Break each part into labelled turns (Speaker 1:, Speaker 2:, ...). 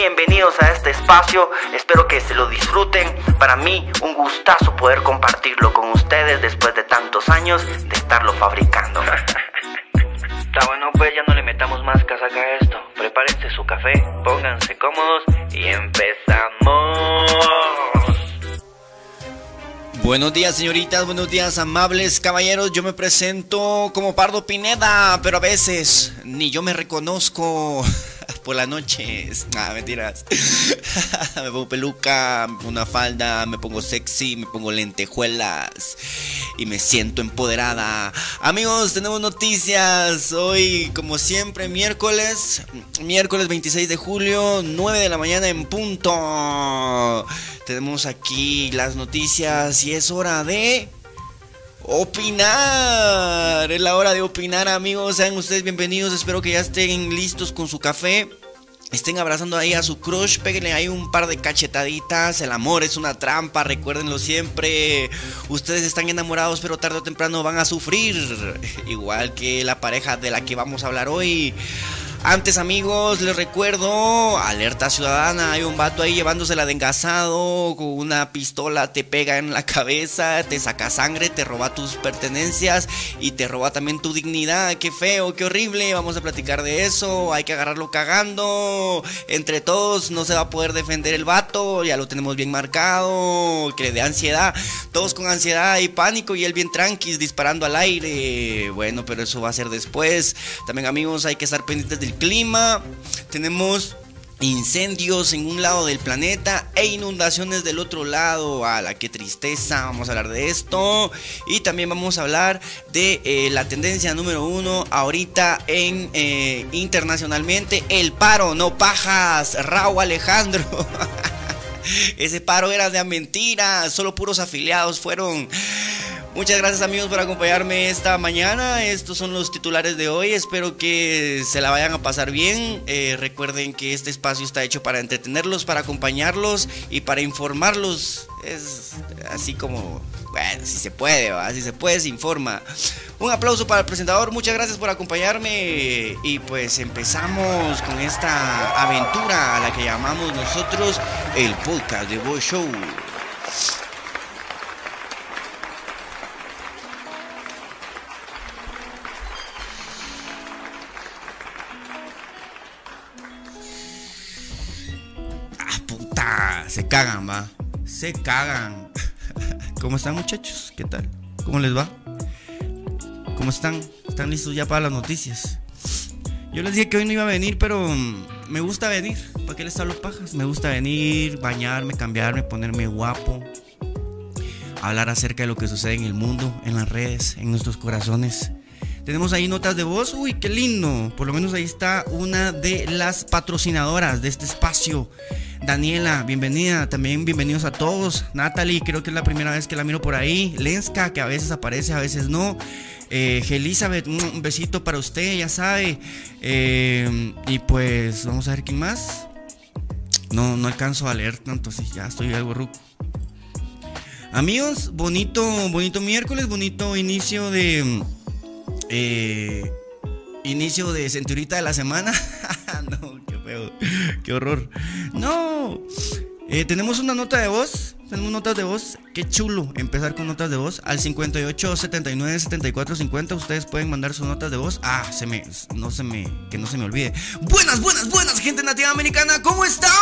Speaker 1: bienvenidos a este espacio. Espero que se lo disfruten. Para mí, un gustazo poder compartirlo con ustedes después de tantos años de estarlo fabricando. Está bueno, pues ya no le metamos más casaca a esto. Prepárense su café, pónganse cómodos y empezamos.
Speaker 2: Buenos días, señoritas, buenos días, amables caballeros. Yo me presento como Pardo Pineda, pero a veces ni yo me reconozco por las noches. Ah, mentiras. me pongo peluca, me pongo una falda, me pongo sexy, me pongo lentejuelas y me siento empoderada. Amigos, tenemos noticias. Hoy, como siempre, miércoles, miércoles 26 de julio, 9 de la mañana en punto. Tenemos aquí las noticias y es hora de opinar. Es la hora de opinar, amigos. Sean ustedes bienvenidos. Espero que ya estén listos con su café. Estén abrazando ahí a su crush, péguenle ahí un par de cachetaditas. El amor es una trampa, recuérdenlo siempre. Ustedes están enamorados, pero tarde o temprano van a sufrir. Igual que la pareja de la que vamos a hablar hoy. Antes, amigos, les recuerdo, alerta ciudadana, hay un vato ahí llevándosela de engasado, con una pistola te pega en la cabeza, te saca sangre, te roba tus pertenencias y te roba también tu dignidad. Qué feo, qué horrible, vamos a platicar de eso, hay que agarrarlo cagando. Entre todos no se va a poder defender el vato, ya lo tenemos bien marcado, que le dé ansiedad. Todos con ansiedad y pánico y él bien tranquis disparando al aire. Bueno, pero eso va a ser después. También amigos, hay que estar pendientes del clima. Tenemos incendios en un lado del planeta e inundaciones del otro lado. A la que tristeza, vamos a hablar de esto. Y también vamos a hablar de eh, la tendencia número uno ahorita en eh, internacionalmente, el paro, no pajas, Raúl Alejandro. Ese paro era de mentira, solo puros afiliados fueron Muchas gracias amigos por acompañarme esta mañana. Estos son los titulares de hoy. Espero que se la vayan a pasar bien. Eh, recuerden que este espacio está hecho para entretenerlos, para acompañarlos y para informarlos. Es así como, bueno, si se puede, ¿va? si se puede, se informa. Un aplauso para el presentador. Muchas gracias por acompañarme. Y pues empezamos con esta aventura a la que llamamos nosotros el podcast de Boy Show. Se cagan, va. Se cagan. ¿Cómo están muchachos? ¿Qué tal? ¿Cómo les va? ¿Cómo están? ¿Están listos ya para las noticias? Yo les dije que hoy no iba a venir, pero mm, me gusta venir. ¿Para qué les hablo pajas? Me gusta venir, bañarme, cambiarme, ponerme guapo. Hablar acerca de lo que sucede en el mundo, en las redes, en nuestros corazones Tenemos ahí notas de voz. Uy, qué lindo. Por lo menos ahí está una de las patrocinadoras de este espacio. Daniela, bienvenida. También bienvenidos a todos. Natalie, creo que es la primera vez que la miro por ahí. Lenska, que a veces aparece, a veces no. Eh, Elizabeth, un besito para usted, ya sabe. Eh, y pues vamos a ver quién más. No, no alcanzo a leer tanto, sí, ya estoy algo ruco. Amigos, bonito, bonito miércoles, bonito inicio de. Eh, inicio de centurita de la semana. no, qué feo, qué horror. No, eh, tenemos una nota de voz. Tenemos notas de voz. Qué chulo empezar con notas de voz. Al 58 79 74 50. Ustedes pueden mandar sus notas de voz. Ah, se me. No se me. Que no se me olvide. Buenas, buenas, buenas, gente nativa americana. ¿Cómo están?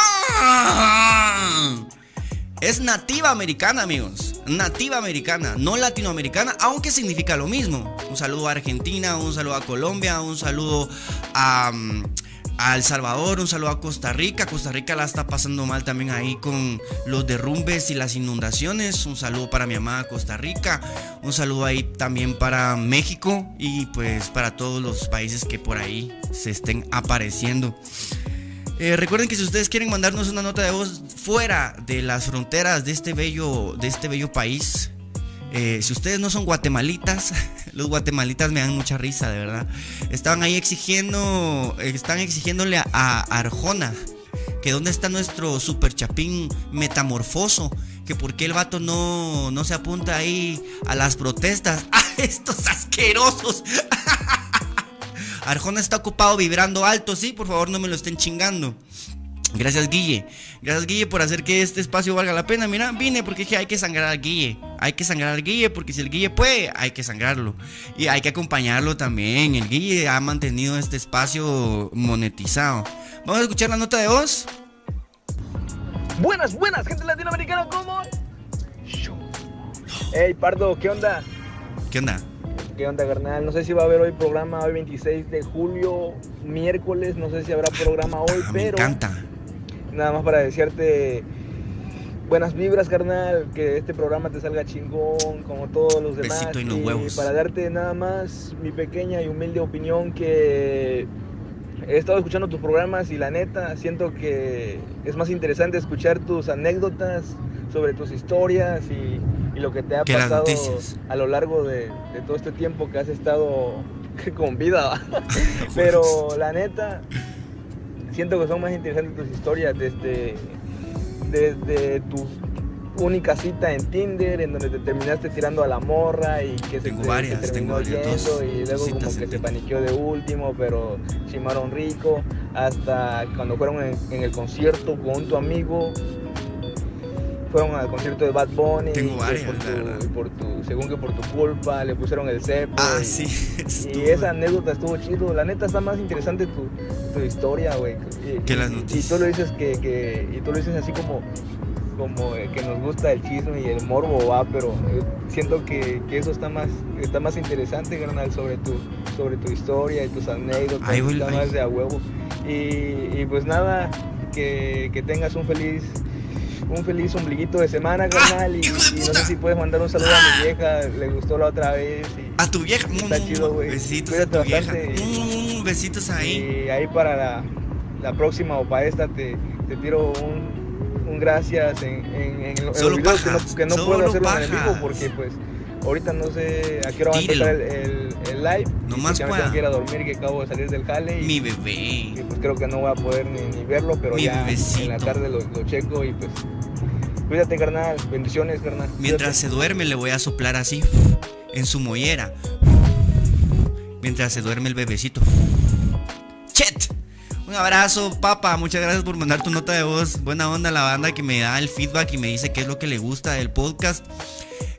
Speaker 2: Es nativa americana, amigos. Nativa americana, no latinoamericana, aunque significa lo mismo. Un saludo a Argentina, un saludo a Colombia, un saludo a, mm, El Salvador, un saludo a Costa Rica. Costa Rica la está pasando mal también ahí con los derrumbes y las inundaciones. Un saludo para mi amada Costa Rica. Un saludo ahí también para México y pues para todos los países que por ahí se estén apareciendo. Eh, recuerden que si ustedes quieren mandarnos una nota de voz fuera de las fronteras de este bello, de este bello país, eh, si ustedes no son guatemalitas, los guatemalitas me dan mucha risa, de verdad. Estaban ahí exigiendo, están exigiéndole a, Arjona que dónde está nuestro super chapín metamorfoso, que por qué el vato no, no se apunta ahí a las protestas. ¡Ah, estos asquerosos! Arjona está ocupado vibrando alto, sí, por favor no me lo estén chingando. Gracias Guille, gracias Guille por hacer que este espacio valga la pena. Mira, vine porque dije hay que sangrar al Guille, hay que sangrar al Guille porque si el Guille puede, hay que sangrarlo. Y hay que acompañarlo también. El Guille ha mantenido este espacio monetizado. Vamos a escuchar la nota de voz.
Speaker 3: Buenas, buenas, gente latinoamericana, ¿cómo? Hey, Pardo, ¿qué onda?
Speaker 2: ¿Qué onda?
Speaker 3: ¿Qué onda, carnal? No sé si va a haber hoy programa, hoy 26 de julio, miércoles, no sé si habrá programa hoy,
Speaker 2: Ah,
Speaker 3: pero...
Speaker 2: Me encanta.
Speaker 3: Nada más para desearte buenas vibras, carnal, que este programa te salga chingón, como todos los demás.
Speaker 2: Besito en los
Speaker 3: y para darte nada más mi pequeña y humilde opinión que he estado escuchando tus programas y la neta siento que es más interesante escuchar tus anécdotas sobre tus historias y, y lo que te ha
Speaker 2: Que
Speaker 3: pasado a lo largo de, de todo este tiempo que has estado con vida. Pero la neta, siento que son más interesantes tus historias desde, desde tu única cita en Tinder, en donde te terminaste tirando a la morra y que se
Speaker 2: Tengo
Speaker 3: te,
Speaker 2: varias,
Speaker 3: se terminó
Speaker 2: tengo varias,
Speaker 3: yendo
Speaker 2: dos-
Speaker 3: y luego como que se paniqueó de último, pero chimaron rico, hasta cuando fueron en, en el concierto con tu amigo. Fueron al concierto de Bad Bunny
Speaker 2: Tengo varias,
Speaker 3: por
Speaker 2: la verdad.
Speaker 3: y por tu, según que por tu culpa le pusieron el cepo
Speaker 2: Ah,
Speaker 3: y-
Speaker 2: sí.
Speaker 3: y esa anécdota estuvo chido. La neta está más interesante tu, tu historia, güey.
Speaker 2: Que las noticias.
Speaker 3: Y tú lo dices que, que- y tú lo dices así como, como que nos gusta el chisme y el morbo, va, pero eh, siento que, que eso está más, está más interesante, carnal, sobre tu, sobre tu historia y tus anécdotas.
Speaker 2: Voy,
Speaker 3: está más de a huevo. Y, y pues nada, que, que tengas un feliz un feliz ombliguito de semana, carnal. y,
Speaker 2: ¡Ah! hijo de
Speaker 3: y no sé si puedes mandar un saludo a mi vieja, le gustó la otra vez. Y,
Speaker 2: A tu vieja.
Speaker 3: Está chido, güey.
Speaker 2: Besitos a
Speaker 3: Cuídate
Speaker 2: vieja. Mm, Besitos ahí.
Speaker 3: Y ahí para la, la próxima o para esta te, te tiro un, un gracias en, en, en, en los videos que no, que no puedo hacerlo en el vivo porque pues ahorita no sé a qué hora va a empezar el, el, el live. y,
Speaker 2: Nomás pueda.
Speaker 3: que ir a dormir que acabo de salir del jale y,
Speaker 2: Mi
Speaker 3: y,
Speaker 2: bebé.
Speaker 3: pues creo que no voy a poder ni, ni verlo, pero
Speaker 2: Mi
Speaker 3: ya en la tarde lo, lo checo y pues cuídate carnal, bendiciones carnal.
Speaker 2: Mientras se duerme le voy a soplar así en su mollera. Mientras se duerme el bebecito. Chet. Un abrazo, papa. Muchas gracias por mandar tu nota de voz. Buena onda la banda que me da el feedback y me dice qué es lo que le gusta del podcast.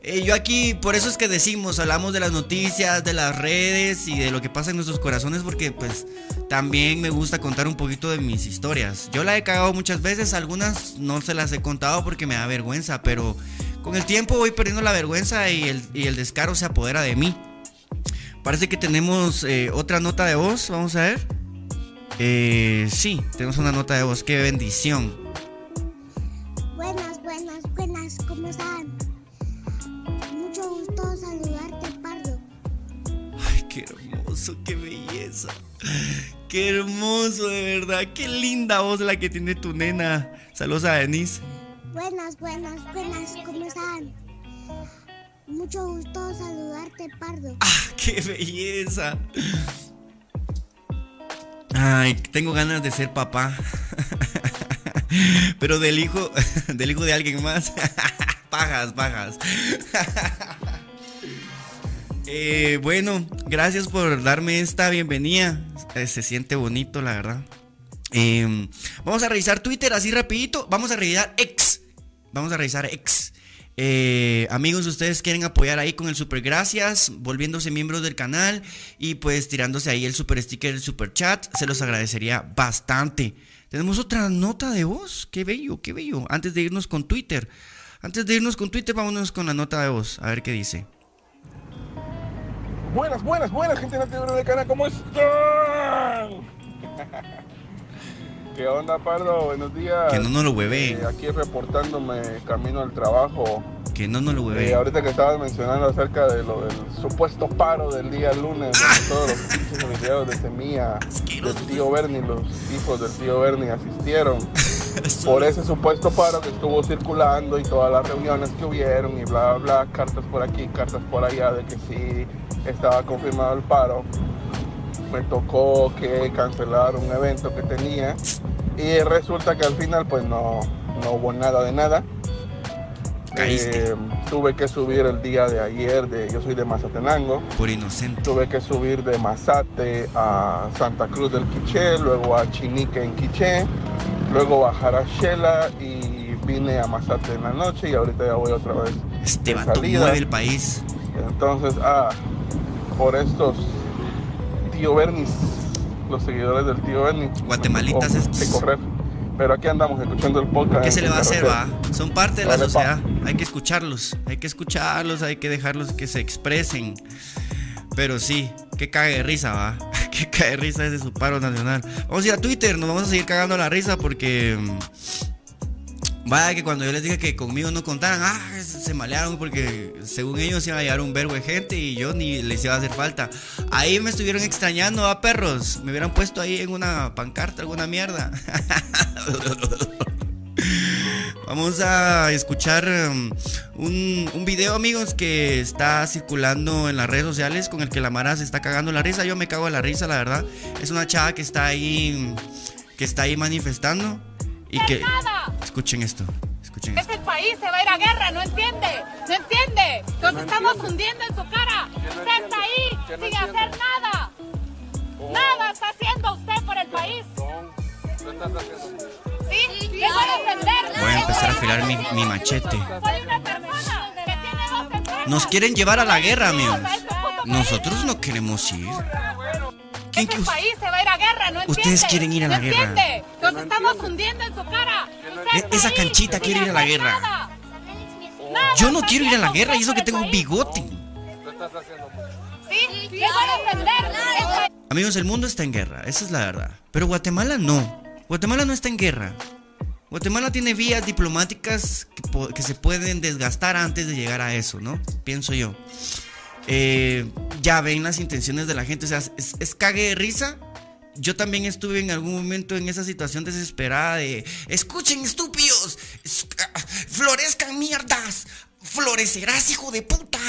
Speaker 2: Eh, yo aquí, por eso es que decimos, hablamos de las noticias, de las redes y de lo que pasa en nuestros corazones, porque pues también me gusta contar un poquito de mis historias. Yo la he cagado muchas veces, algunas no se las he contado porque me da vergüenza, pero con el tiempo voy perdiendo la vergüenza y el, y el descaro se apodera de mí. Parece que tenemos eh, otra nota de voz, vamos a ver. Eh, sí, tenemos una nota de voz, qué bendición. Qué hermoso, de verdad. Qué linda voz la que tiene tu nena. Saludos a Denise.
Speaker 4: Buenas, buenas, buenas, ¿cómo están? Mucho gusto saludarte, Pardo.
Speaker 2: ¡Ah, qué belleza! Ay, tengo ganas de ser papá. Pero del hijo, del hijo de alguien más. Pagas, pagas. Eh, bueno, gracias por darme esta bienvenida. Eh, se siente bonito, la verdad. Em, vamos a revisar Twitter así rapidito. Vamos a revisar X. Vamos a revisar X. Eh, amigos, ustedes quieren apoyar ahí con el super gracias, volviéndose miembros del canal y pues tirándose ahí el super sticker, el super chat, se los agradecería bastante. Tenemos otra nota de voz, qué bello, qué bello. Antes de irnos con Twitter, antes de irnos con Twitter, vámonos con la nota de voz, a ver qué dice.
Speaker 5: Buenas, buenas, buenas, gente de de Cana, ¿cómo están? ¿Qué onda, Pardo? Buenos días.
Speaker 2: Que no nos lo hueve.
Speaker 5: Eh, aquí reportándome camino al trabajo.
Speaker 2: Que no nos lo hueve.
Speaker 5: Eh, ahorita que estabas mencionando acerca de lo del supuesto paro del día lunes, de todos los videos de Semilla, del tío Bernie, los hijos del tío Bernie asistieron. por ese supuesto paro que estuvo circulando y todas las reuniones que hubieron y bla, bla, bla, cartas por aquí, cartas por allá de que sí estaba confirmado el paro. Me tocó que cancelar un evento que tenía y resulta que al final pues no, no hubo nada de nada. Eh, tuve que subir el día de ayer, de, yo soy de Mazatenango.
Speaker 2: Por inocente.
Speaker 5: Tuve que subir de Mazate a Santa Cruz del Quiché, luego a Chinique en Quiché, luego bajar a Shela y vine a Mazate en la noche y ahorita ya voy otra vez.
Speaker 2: Este salida. el país.
Speaker 5: Entonces, ah, por estos tío Bernis, los seguidores del tío Bernis.
Speaker 2: Guatemalitas es.
Speaker 5: De correr. Pero aquí andamos escuchando el podcast.
Speaker 2: ¿Qué se le va a hacer, va? Son parte de la sociedad. Hay que escucharlos, hay que escucharlos, hay que dejarlos que se expresen. Pero sí, que cague de risa, va. Que cague de risa ese su paro nacional. Vamos a ir a Twitter, nos vamos a seguir cagando la risa porque Vaya que cuando yo les dije que conmigo no contaran, ah, se malearon porque según ellos iba a llegar un verbo de gente y yo ni les iba a hacer falta. Ahí me estuvieron extrañando a perros. Me hubieran puesto ahí en una pancarta alguna mierda. Vamos a escuchar um, un, un, video, amigos, que está circulando en las redes sociales con el que la Mara se está cagando la risa. Yo me cago en la risa, la verdad. Es una chava que está ahí, que está ahí manifestando. Y que. Escuchen esto. Escuchen
Speaker 6: Este país se va a ir a guerra, ¿no entiende? ¿No entiende? Nos estamos hundiendo en su cara. Usted está ahí sin hacer nada. Nada está haciendo usted por el país. ¿Sí? Voy
Speaker 2: Voy a empezar a afilar mi, mi machete. Nos quieren llevar a la guerra, amigos. Nosotros no queremos ir.
Speaker 6: Este país se va a ir a guerra, ¿no
Speaker 2: Ustedes quieren ir a la guerra.
Speaker 6: Entiende? Nos estamos hundiendo en su cara.
Speaker 2: E-, esa canchita quiere ir a la guerra. Yo no quiero ir a la guerra y eso que tengo un bigote.
Speaker 6: Sí,
Speaker 2: Amigos, el mundo está en guerra, esa es la verdad. Pero Guatemala no. Guatemala no está en guerra. Guatemala tiene vías diplomáticas que, se pueden desgastar antes de llegar a eso, ¿no? Pienso yo. Eh, ya ven las intenciones de la gente, o sea, es, cague de risa. Yo también estuve en algún momento en esa situación desesperada de, escuchen estúpidos, florezcan mierdas, florecerás hijo de puta.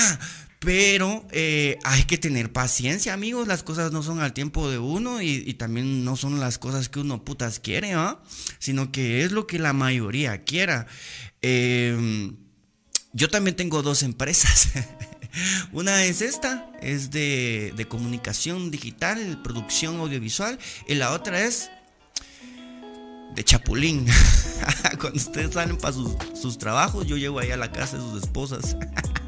Speaker 2: Pero eh, hay que tener paciencia, amigos. Las cosas no son al tiempo de uno y, también no son las cosas que uno putas quiere, ¿ah? Sino que es lo que la mayoría quiera. Eh, yo también tengo dos empresas. Una es esta, es de, comunicación digital, producción audiovisual. Y la otra es de chapulín. Cuando ustedes salen para sus, trabajos, yo llego ahí a la casa de sus esposas.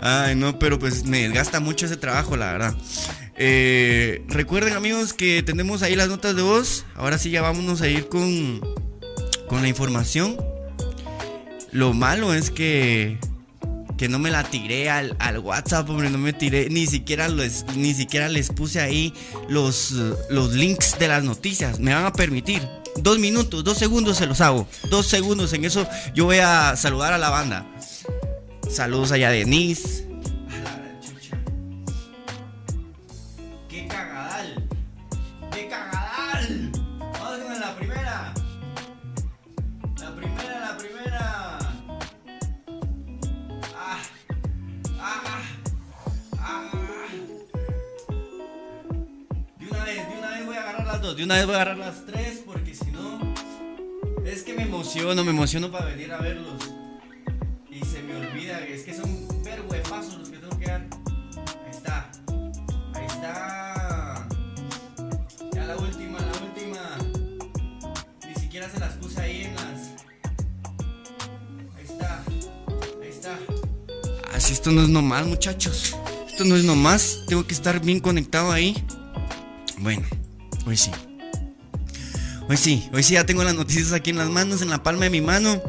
Speaker 2: Ay, no, pero pues me desgasta mucho ese trabajo, la verdad. Eh, recuerden, amigos, que tenemos ahí las notas de voz. Ahora sí, ya vámonos a ir con, con la información. Lo malo es que que no me la tiré al, WhatsApp, hombre, no me tiré, ni siquiera, les, ni siquiera les puse ahí los, los links de las noticias. Me van a permitir. Dos minutos, dos segundos se los hago. Dos segundos, en eso yo voy a saludar a la banda. Saludos allá de Denise. cagadal! ¡Qué cagadal! Vamos con la primera. La primera, la primera. Ah, ah, ah. De una vez, de una vez voy a agarrar las dos. De una vez voy a agarrar las tres porque si no. Es que me emociono, me emociono para venir a verlos. Esto no es nomás, muchachos. Esto no es nomás. Tengo que estar bien conectado ahí. Bueno, hoy sí. Hoy sí, hoy sí ya tengo las noticias aquí en las manos, en la palma de mi mano.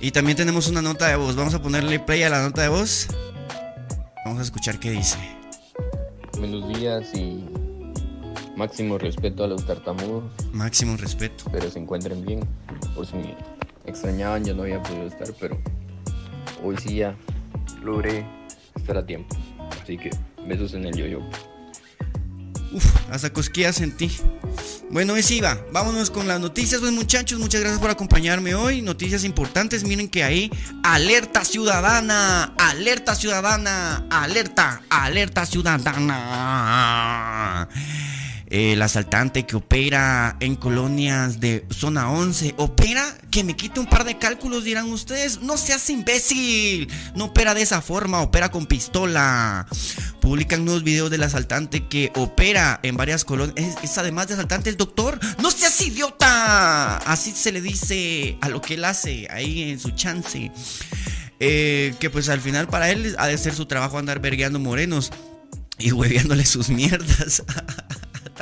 Speaker 2: Y también tenemos una nota de voz. Vamos a ponerle play a la nota de voz. Vamos a escuchar qué dice.
Speaker 7: Buenos días y máximo respeto a los tartamudos.
Speaker 2: Máximo respeto.
Speaker 7: Espero se encuentren bien. Por si me extrañaban, ya no había podido estar, pero hoy sí ya logré estar a tiempo. Así que besos en el yoyo.
Speaker 2: Uf, hasta cosquillas sentí. Bueno, es Iba. Vámonos con las noticias, pues muchachos. Muchas gracias por acompañarme hoy. Noticias importantes. Miren que ahí, alerta ciudadana, alerta ciudadana, alerta, alerta ciudadana. El asaltante que opera en colonias de zona 11. ¿Opera? Que me quite un par de cálculos, dirán ustedes. No seas imbécil. No opera de esa forma, opera con pistola. Publican nuevos videos del asaltante que opera en varias colonias. Es, además de asaltante, el doctor. ¡No seas idiota! Así se le dice a lo que él hace ahí en su chance. Eh, que pues al final para él ha de ser su trabajo andar vergueando morenos y hueveándole sus mierdas.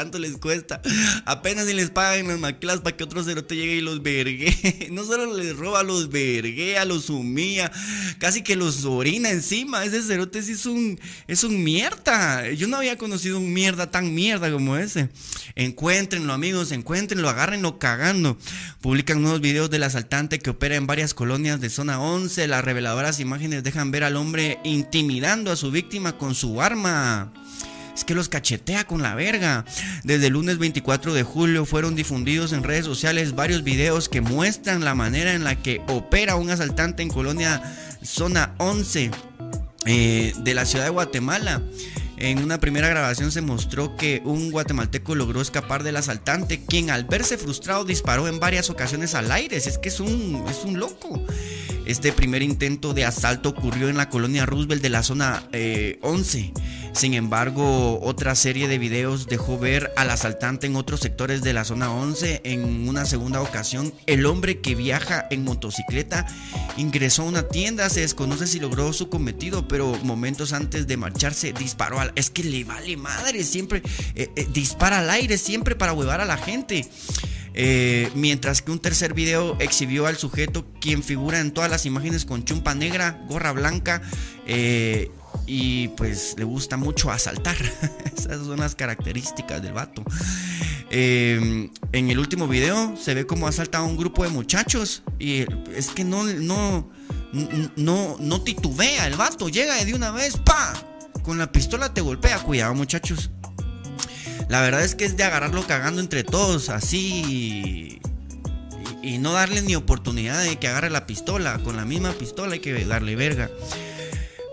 Speaker 2: Tanto les cuesta. Apenas si les pagan las maquilas para que otro cerote llegue y los vergue. No solo les roba, los verguea, los humilla. Casi que los orina encima. Ese cerote sí es un, es un mierda. Yo no había conocido un mierda tan mierda como ese. Encuéntrenlo, amigos, encuéntrenlo, agárrenlo cagando. Publican nuevos videos del asaltante que opera en varias colonias de zona 11. Las reveladoras imágenes dejan ver al hombre intimidando a su víctima con su arma. Es que los cachetea con la verga. Desde el lunes 24 de julio fueron difundidos en redes sociales varios videos que muestran la manera en la que opera un asaltante en colonia zona 11 eh, de la ciudad de Guatemala. En una primera grabación se mostró que un guatemalteco logró escapar del asaltante, quien al verse frustrado disparó en varias ocasiones al aire. Es que es un, es un loco. Este primer intento de asalto ocurrió en la colonia Roosevelt de la zona eh, 11. Sin embargo, otra serie de videos dejó ver al asaltante en otros sectores de la zona 11. En una segunda ocasión, el hombre que viaja en motocicleta ingresó a una tienda. Se desconoce si logró su cometido, pero momentos antes de marcharse disparó al... Es que le vale madre, siempre eh, eh, dispara al aire, siempre para huevar a la gente. Eh, mientras que un tercer video exhibió al sujeto quien figura en todas las imágenes con chumpa negra, gorra blanca y pues le gusta mucho asaltar. Esas son las características del vato. Eh, en el último video se ve como asalta a un grupo de muchachos y es que no, no, no, no titubea el vato, llega de una vez, pa, con la pistola te golpea, cuidado muchachos. La verdad es que es de agarrarlo cagando entre todos, así. Y, no darle ni oportunidad de que agarre la pistola. Con la misma pistola hay que darle verga.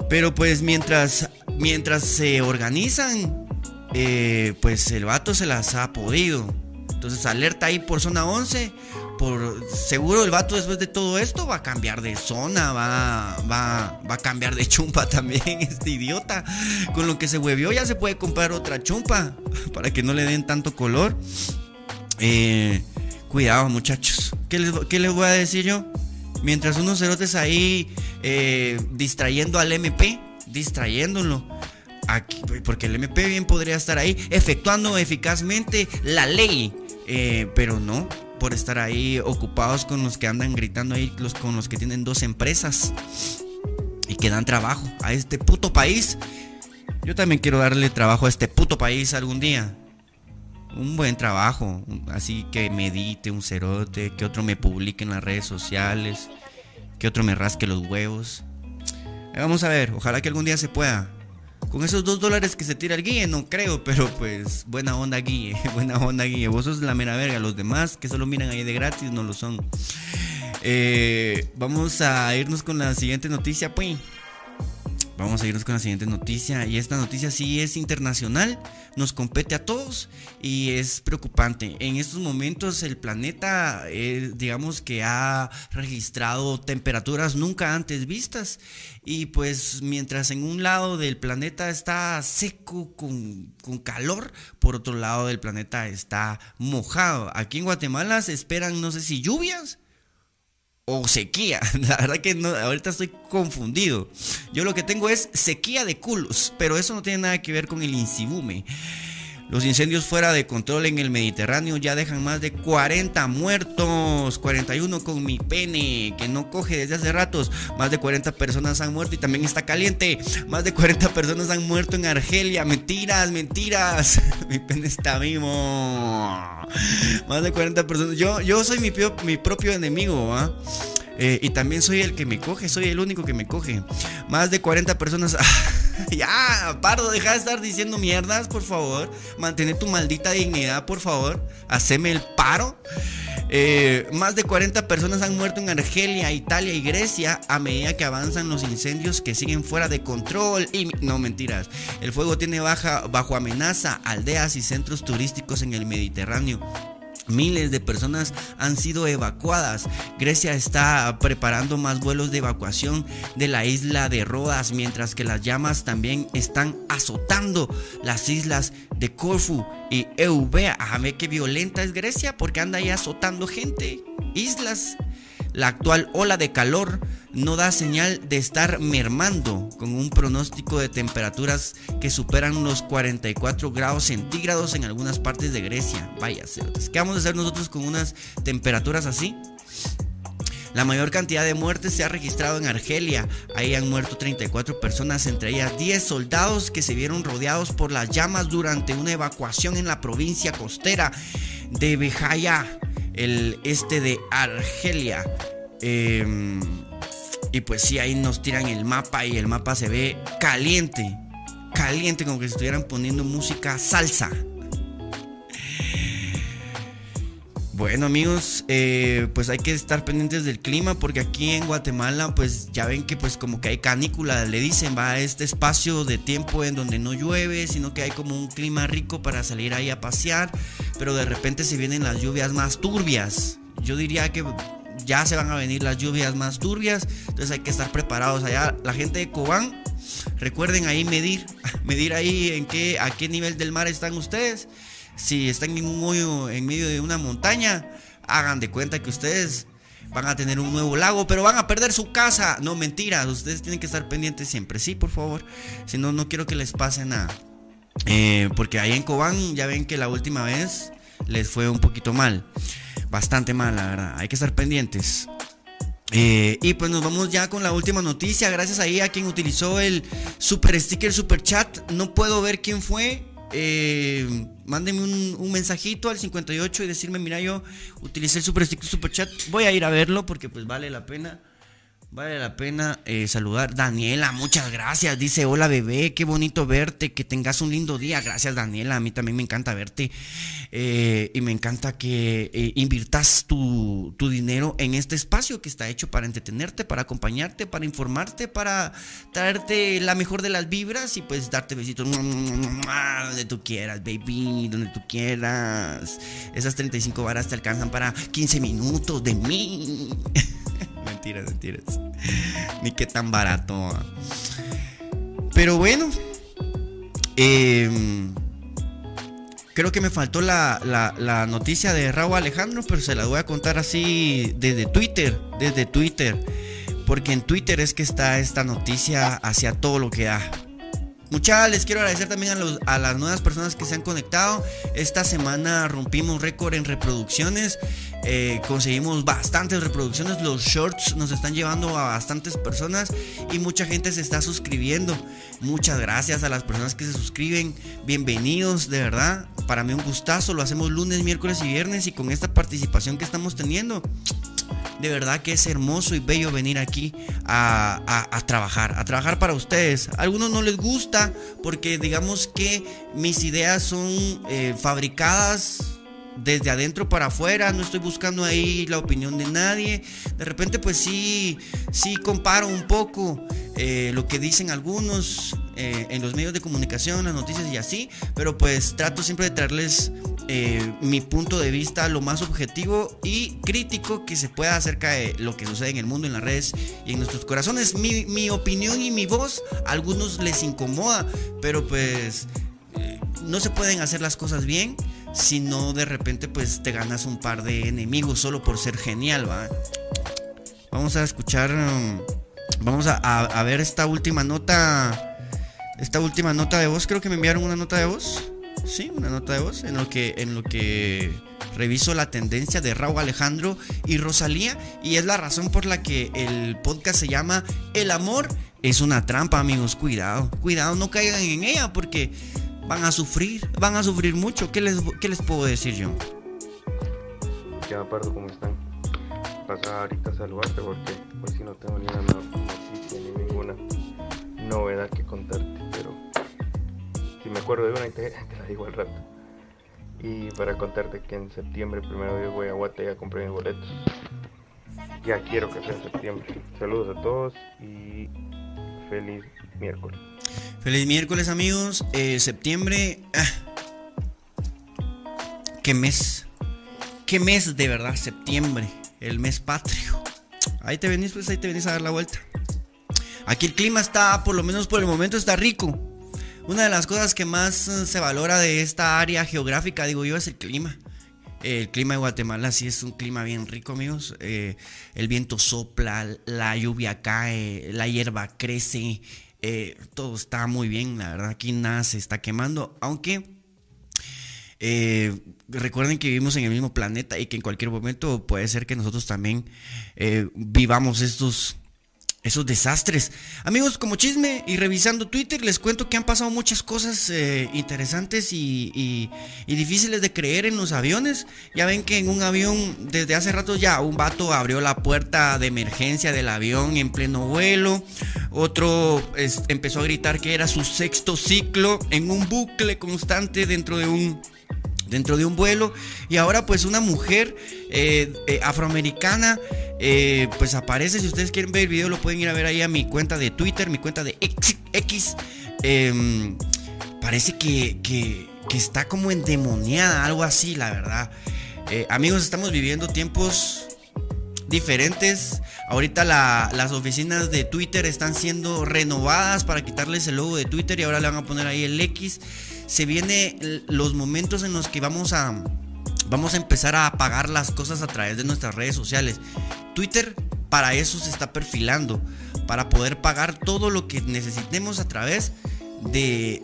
Speaker 2: Pero pues mientras, mientras se organizan, eh, pues el vato se las ha podido. Entonces alerta ahí por zona 11. Por seguro el vato después de todo esto va a cambiar de zona, va, va, va a cambiar de chumpa también, este idiota. Con lo que se huevió ya se puede comprar otra chumpa para que no le den tanto color. Eh, cuidado muchachos. ¿Qué les, ¿Qué les, voy a decir yo? Mientras unos cerotes ahí eh, distrayendo al MP, distrayéndolo. Aquí, porque el MP bien podría estar ahí efectuando eficazmente la ley. Eh, pero no, por estar ahí ocupados con los que andan gritando ahí, con los que tienen dos empresas y que dan trabajo a este puto país. Yo también quiero darle trabajo a este puto país algún día. Un buen trabajo, así que medite un cerote, que otro me publique en las redes sociales, que otro me rasque los huevos. Vamos a ver, ojalá que algún día se pueda. Con esos dos dólares que se tira el guille, no creo, pero pues buena onda guille, buena onda guille. Vos sos la mera verga, los demás que solo miran ahí de gratis no lo son. Eh, vamos a irnos con la siguiente noticia, pues. Vamos a irnos con la siguiente noticia. Y esta noticia sí es internacional, nos compete a todos y es preocupante. En estos momentos el planeta, eh, digamos que ha registrado temperaturas nunca antes vistas. Y pues mientras en un lado del planeta está seco con, con calor, por otro lado del planeta está mojado. Aquí en Guatemala se esperan, no sé si lluvias o sequía. La verdad que no, ahorita estoy confundido. Yo lo que tengo es sequía de culos, pero eso no tiene nada que ver con el incibume. Los incendios fuera de control en el Mediterráneo ya dejan más de 40 muertos, 41 con mi pene, que no coge desde hace ratos. Más de 40 personas han muerto y también está caliente. Más de 40 personas han muerto en Argelia. Mentiras, mentiras. mi pene está vivo. Más de 40 personas. Yo, yo soy mi, propio enemigo, ¿ah? Y también soy el que me coge, soy el único que me coge. Más de 40 personas. ya, Pardo, deja de estar diciendo mierdas, por favor. Mantén tu maldita dignidad, por favor. Haceme el paro. Eh, más de 40 personas han muerto en Argelia, Italia y Grecia a medida que avanzan los incendios que siguen fuera de control. Y no mentiras, el fuego tiene baja, bajo amenaza aldeas y centros turísticos en el Mediterráneo. Miles de personas han sido evacuadas. Grecia está preparando más vuelos de evacuación de la isla de Rodas, mientras que las llamas también están azotando las islas de Corfu y Eubea. A ver qué violenta es Grecia porque anda ahí azotando gente. Islas la actual ola de calor no da señal de estar mermando, con un pronóstico de temperaturas que superan los 44 grados centígrados en algunas partes de Grecia. Vaya, ¿qué vamos a hacer nosotros con unas temperaturas así? La mayor cantidad de muertes se ha registrado en Argelia. Ahí han muerto 34 personas, entre ellas 10 soldados que se vieron rodeados por las llamas durante una evacuación en la provincia costera de Bejaya el este de Argelia. Em, y pues sí, ahí nos tiran el mapa y el mapa se ve caliente. Caliente, como que estuvieran poniendo música salsa. Bueno amigos, eh, pues hay que estar pendientes del clima porque aquí en Guatemala pues ya ven que pues como que hay canícula, le dicen, va a este espacio de tiempo en donde no llueve, sino que hay como un clima rico para salir ahí a pasear, pero de repente se vienen las lluvias más turbias. Yo diría que ya se van a venir las lluvias más turbias, entonces hay que estar preparados allá. La gente de Cobán, recuerden ahí medir, medir ahí en qué, a qué nivel del mar están ustedes si están en un hoyo en medio de una montaña, hagan de cuenta que ustedes van a tener un nuevo lago, pero van a perder su casa. No, mentiras, ustedes tienen que estar pendientes siempre, sí, por favor. Si no, no quiero que les pase nada. Eh, porque ahí en Cobán ya ven que la última vez les fue un poquito mal. Bastante mal, la verdad. Hay que estar pendientes. Eh, y pues nos vamos ya con la última noticia. Gracias ahí a quien utilizó el super sticker, super chat. No puedo ver quién fue eh, mándenme un, mensajito al 58 y decirme, mira, yo utilicé el super sticker, super chat. Voy a ir a verlo porque pues vale la pena. Vale la pena eh, saludar. Daniela, muchas gracias. Dice, hola bebé, qué bonito verte, que tengas un lindo día. Gracias Daniela, a mí también me encanta verte. Eh, y me encanta que eh, inviertas tu, tu, dinero en este espacio que está hecho para entretenerte, para acompañarte, para informarte, para traerte la mejor de las vibras y pues darte besitos donde tú quieras, baby, donde tú quieras. Esas 35 varas te alcanzan para 15 minutos de mí. Ni qué tan barato. Pero bueno. Em, creo que me faltó la, la, noticia de Raúl Alejandro, pero se la voy a contar así desde Twitter. Desde Twitter. Porque en Twitter es que está esta noticia hacia todo lo que da. Muchas les quiero agradecer también a, las nuevas personas que se han conectado. Esta semana rompimos récord en reproducciones. Eh, conseguimos bastantes reproducciones. Los shorts nos están llevando a bastantes personas y mucha gente se está suscribiendo. Muchas gracias a las personas que se suscriben. Bienvenidos, de verdad. Para mí un gustazo. Lo hacemos lunes, miércoles y viernes y con esta participación que estamos teniendo de verdad que es hermoso y bello venir aquí a, trabajar, a trabajar para ustedes. A algunos no les gusta porque digamos que mis ideas son eh, fabricadas desde adentro para afuera, no estoy buscando ahí la opinión de nadie. De repente pues sí, sí comparo un poco eh, lo que dicen algunos eh, en los medios de comunicación, las noticias y así, pero pues trato siempre de traerles eh, mi punto de vista lo más objetivo y crítico que se pueda acerca de lo que sucede en el mundo, en las redes y en nuestros corazones. Mi, mi opinión y mi voz a algunos les incomoda, pero pues no se pueden hacer las cosas bien si no de repente pues te ganas un par de enemigos solo por ser genial, ¿va? Vamos a escuchar, um, vamos a, ver esta última nota, esta última nota de voz, creo que me enviaron una nota de voz, sí, una nota de voz, en lo que, en lo que reviso la tendencia de Raúl Alejandro y Rosalía y es la razón por la que el podcast se llama El amor es una trampa, amigos, cuidado, cuidado, no caigan en ella porque van a sufrir, van a sufrir mucho. ¿Qué les, qué les puedo decir yo?
Speaker 8: ¿Qué Pardo? ¿Cómo están? Pasa ahorita a saludarte porque hoy sí no tengo ni una noticia ni ninguna novedad que contarte, me acuerdo de una te, te la digo al rato. Y para contarte que en septiembre, primero yo voy a Guate y a comprar mis boletos. Ya quiero que sea septiembre. Saludos a todos y feliz miércoles.
Speaker 2: Feliz miércoles amigos, eh, septiembre. Ah. ¿Qué mes? ¿Qué mes de verdad? Septiembre, el mes patrio. Ahí te venís, pues ahí te venís a dar la vuelta. Aquí el clima está, por lo menos por el momento, está rico. Una de las cosas que más eh, se valora de esta área geográfica, digo yo, es el clima. El clima de Guatemala sí es un clima bien rico, amigos. Eh, el viento sopla, la lluvia cae, la hierba crece, eh, todo está muy bien, la verdad, aquí nada se está quemando, aunque recuerden que vivimos en el mismo planeta y que en cualquier momento puede ser que nosotros también vivamos estos esos desastres. Amigos, como chisme y revisando Twitter, les cuento que han pasado muchas cosas eh, interesantes y, difíciles de creer en los aviones. Ya ven que en un avión, desde hace rato ya, un vato abrió la puerta de emergencia del avión en pleno vuelo. Otro empezó a gritar que era su sexto ciclo en un bucle constante dentro de un dentro de un vuelo. Y ahora pues una mujer eh, eh, afroamericana eh, pues aparece. Si ustedes quieren ver el video lo pueden ir a ver ahí a mi cuenta de Twitter, mi cuenta de X. Em, parece que, que, está como endemoniada, algo así, la verdad. amigos, estamos viviendo tiempos diferentes. Ahorita las oficinas de Twitter están siendo renovadas para quitarles el logo de Twitter y ahora le van a poner ahí el X se vienen los momentos en los que vamos a, vamos a empezar a apagar las cosas a través de nuestras redes sociales. Twitter para eso se está perfilando, para poder pagar todo lo que necesitemos a través de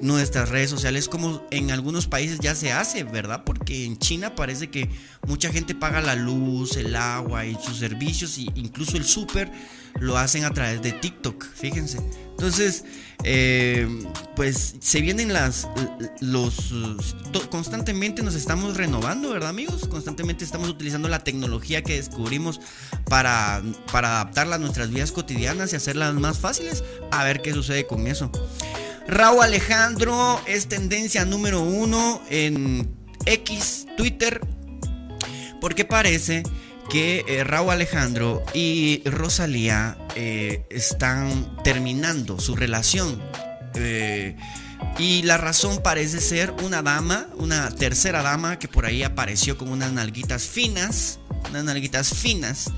Speaker 2: nuestras redes sociales como en algunos países ya se hace, ¿verdad? Porque en China parece que mucha gente paga la luz, el agua y sus servicios e incluso el súper lo hacen a través de TikTok, fíjense. Entonces, eh, pues se vienen las, los, constantemente nos estamos renovando, ¿verdad amigos? Constantemente estamos utilizando la tecnología que descubrimos para, para adaptarla a nuestras vidas cotidianas y hacerlas más fáciles. A ver qué sucede con eso. Raúl Alejandro es tendencia número uno en X, Twitter, porque parece que eh, Raúl Alejandro y Rosalía eh, están terminando su relación. Eh, y la razón parece ser una dama, una tercera dama que por ahí apareció con unas nalguitas finas, unas nalguitas finas,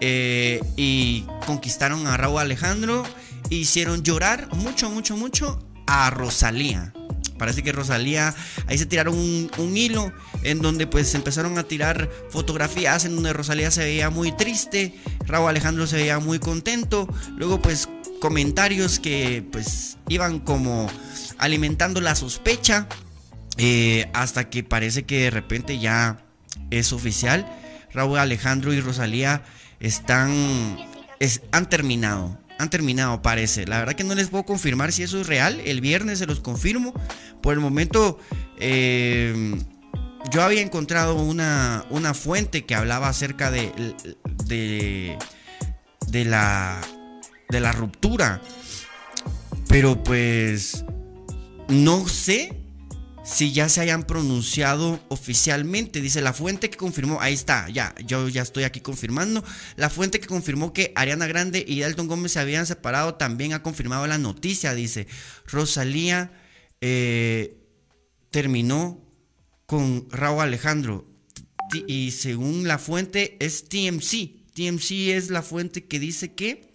Speaker 2: y conquistaron a Raúl Alejandro, e hicieron llorar mucho, mucho, mucho a Rosalía. Parece que Rosalía, ahí se tiraron un, hilo en donde pues empezaron a tirar fotografías en donde Rosalía se veía muy triste, Raúl Alejandro se veía muy contento, luego pues comentarios que pues iban como alimentando la sospecha eh, hasta que parece que de repente ya es oficial, Raúl Alejandro y Rosalía están, han terminado han terminado, parece. La verdad que no les puedo confirmar si eso es real. El viernes se los confirmo. Por el momento, eh, yo había encontrado una, una fuente que hablaba acerca de, de, de, la, de la ruptura. Pero pues no sé si ya se hayan pronunciado oficialmente. Dice la fuente que confirmó, ahí está, ya, yo ya estoy aquí confirmando. La fuente que confirmó que Ariana Grande y Dalton Gómez se habían separado también ha confirmado la noticia. Dice, Rosalía eh, terminó con Raúl Alejandro. Y según la fuente es TMC. TMC es la fuente que dice que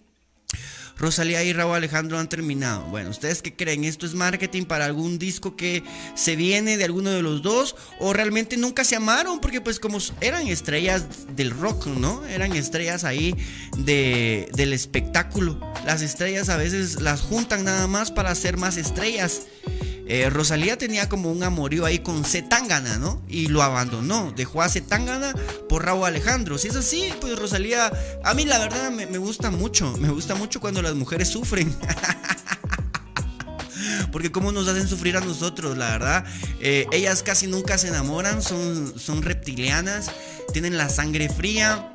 Speaker 2: Rosalía y Raúl Alejandro han terminado. Bueno, ¿ustedes qué creen? ¿Esto es marketing para algún disco que se viene de alguno de los dos? ¿O realmente nunca se amaron? Porque pues como eran estrellas del rock, ¿no? Eran estrellas ahí de, del espectáculo. Las estrellas a veces las juntan nada más para ser más estrellas. Eh, Rosalía tenía como un amorío ahí con Zetangana, ¿no? Y lo abandonó, dejó a Zetangana por Raúl Alejandro. Si es así, pues Rosalía, a mí la verdad me, gusta mucho, me gusta mucho cuando las mujeres sufren. Porque cómo nos hacen sufrir a nosotros, la verdad. Eh, ellas casi nunca se enamoran, son, son reptilianas, tienen la sangre fría.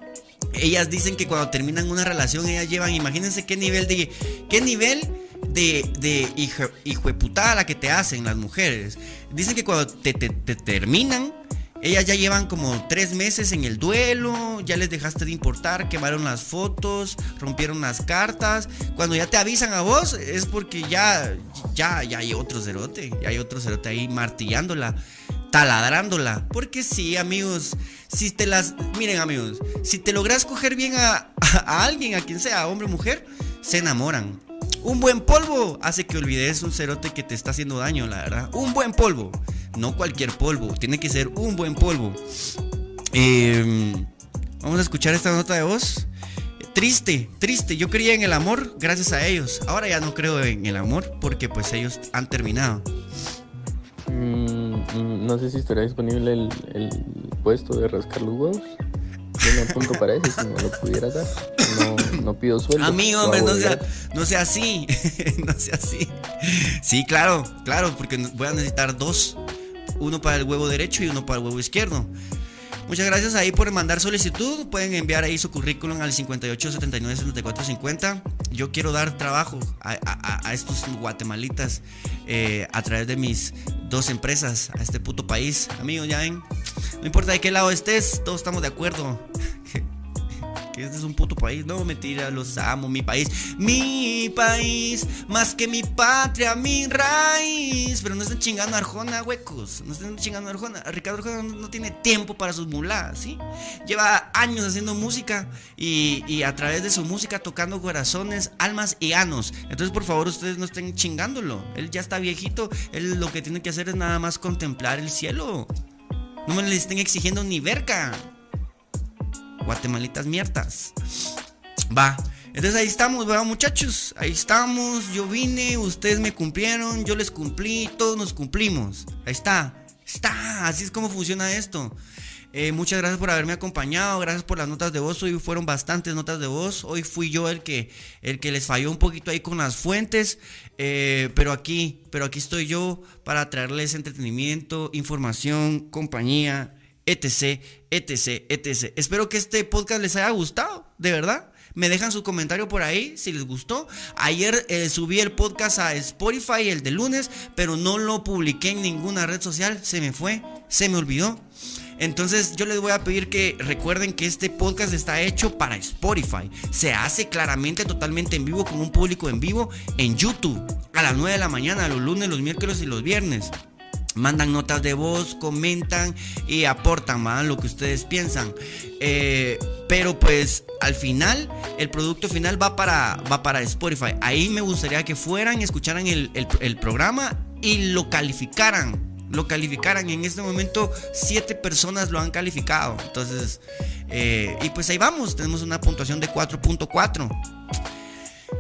Speaker 2: Ellas dicen que cuando terminan una relación, ellas llevan, imagínense qué nivel de... ¿Qué nivel? De, hijo de putada la que te hacen las mujeres. Dicen que cuando te, terminan, ellas ya llevan como tres meses en el duelo, ya les dejaste de importar, quemaron las fotos, rompieron las cartas. Cuando ya te avisan a vos, es porque ya, ya, ya hay otro cerote, ya hay otro cerote ahí martillándola, taladrándola. Porque sí, amigos, si te las, miren amigos, si te logras coger bien a, a alguien, a quien sea, hombre o mujer, se enamoran. Un buen polvo hace que olvides un cerote que te está haciendo daño, la verdad. Un buen polvo. No cualquier polvo. Tiene que ser un buen polvo. Em, vamos a escuchar esta nota de voz. Triste, triste. Yo creía en el amor gracias a ellos. Ahora ya no creo en el amor porque pues ellos han terminado.
Speaker 8: Mm, no sé si estará disponible el, puesto de rascar los huevos. Yo me apunto para eso si me lo pudiera dar. No, pido sueldo.
Speaker 2: Amigo, hombre, no sea, no sea así. no sea así. Sí, claro, claro, porque voy a necesitar dos. Uno para el huevo derecho y uno para el huevo izquierdo. Muchas gracias ahí por mandar solicitud. Pueden enviar ahí su currículum al 58 79 74 50. Yo quiero dar trabajo a, estos guatemalitas eh, a través de mis dos empresas, a este puto país. Amigos, ya ven. No importa de qué lado estés, todos estamos de acuerdo este es un puto país. No, mentira, los amo, mi país. Mi país, más que mi patria, mi raíz. Pero no estén chingando a Arjona, huecos. No estén chingando a Arjona. Ricardo Arjona no, tiene tiempo para sus mulas, ¿sí? Lleva años haciendo música y, y a través de su música tocando corazones, almas y anos. Entonces, por favor, ustedes no estén chingándolo. Él ya está viejito. Él lo que tiene que hacer es nada más contemplar el cielo. No me le estén exigiendo ni verga guatemalitas mierdas. Va. Entonces ahí estamos, ¿verdad, muchachos? Ahí estamos. Yo vine, ustedes me cumplieron, yo les cumplí, todos nos cumplimos. Ahí está. Está. Así es como funciona esto. Eh, muchas gracias por haberme acompañado, gracias por las notas de voz. Hoy fueron bastantes notas de voz. Hoy fui yo el que, el que les falló un poquito ahí con las fuentes. Eh, pero aquí, pero aquí estoy yo para traerles entretenimiento, información, compañía etc, etc, etc. Espero que este podcast les haya gustado, de verdad. Me dejan su comentario por ahí si les gustó. Ayer eh, subí el podcast a Spotify, el de lunes, pero no lo publiqué en ninguna red social. Se me fue, se me olvidó. Entonces yo les voy a pedir que recuerden que este podcast está hecho para Spotify. Se hace claramente totalmente en vivo con un público en vivo en YouTube a las 9 de la mañana, los lunes, los miércoles y los viernes mandan notas de voz, comentan y aportan más lo que ustedes piensan. Eh, pero pues al final, el producto final va para, va para Spotify. Ahí me gustaría que fueran escucharan el, programa y lo calificaran. Lo calificaran. En este momento, siete personas lo han calificado. Entonces, eh, y pues ahí vamos. Tenemos una puntuación de 4.4.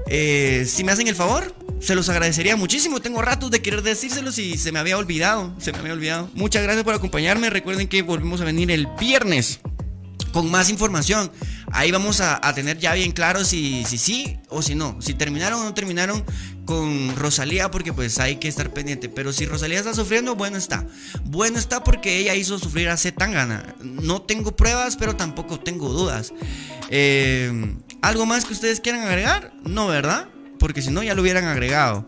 Speaker 2: Eh, si me hacen el favor, se los agradecería muchísimo. Tengo ratos de querer decírselos y se me había olvidado. Se me había olvidado. Muchas gracias por acompañarme. Recuerden que volvemos a venir el viernes con más información. Ahí vamos a, tener ya bien claro si, si sí o si no. Si terminaron o no terminaron con Rosalía porque pues hay que estar pendiente. Pero si Rosalía está sufriendo, bueno está. Bueno está porque ella hizo sufrir a Zetangana. No tengo pruebas, pero tampoco tengo dudas. Eh, ¿Algo más que ustedes quieran agregar? No, ¿verdad? Porque si no, ya lo hubieran agregado.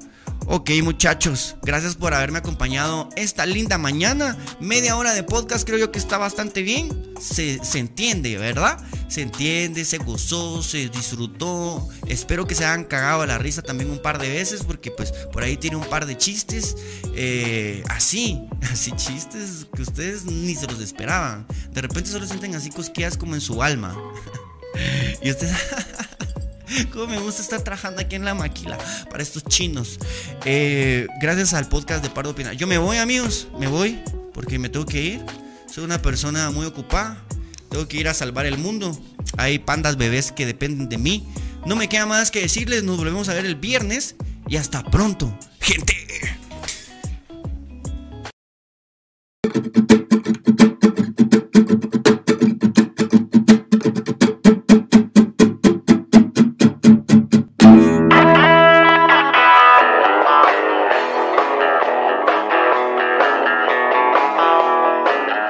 Speaker 2: Ok muchachos, gracias por haberme acompañado esta linda mañana. Media hora de podcast creo yo que está bastante bien. Se, entiende, ¿verdad? Se entiende, se gozó, se disfrutó. Espero que se hayan cagado a la risa también un par de veces porque pues por ahí tiene un par de chistes. Eh, así, así chistes que ustedes ni se los esperaban. De repente solo sienten así cosquillas como en su alma. y ustedes... Cómo me gusta estar trabajando aquí en la maquila para estos chinos. Eh, gracias al podcast de Pardo Pinal. Yo me voy, amigos, me voy porque me tengo que ir. Soy una persona muy ocupada. Tengo que ir a salvar el mundo. Hay pandas bebés que dependen de mí. No me queda más que decirles. Nos volvemos a ver el viernes. Y hasta pronto, gente.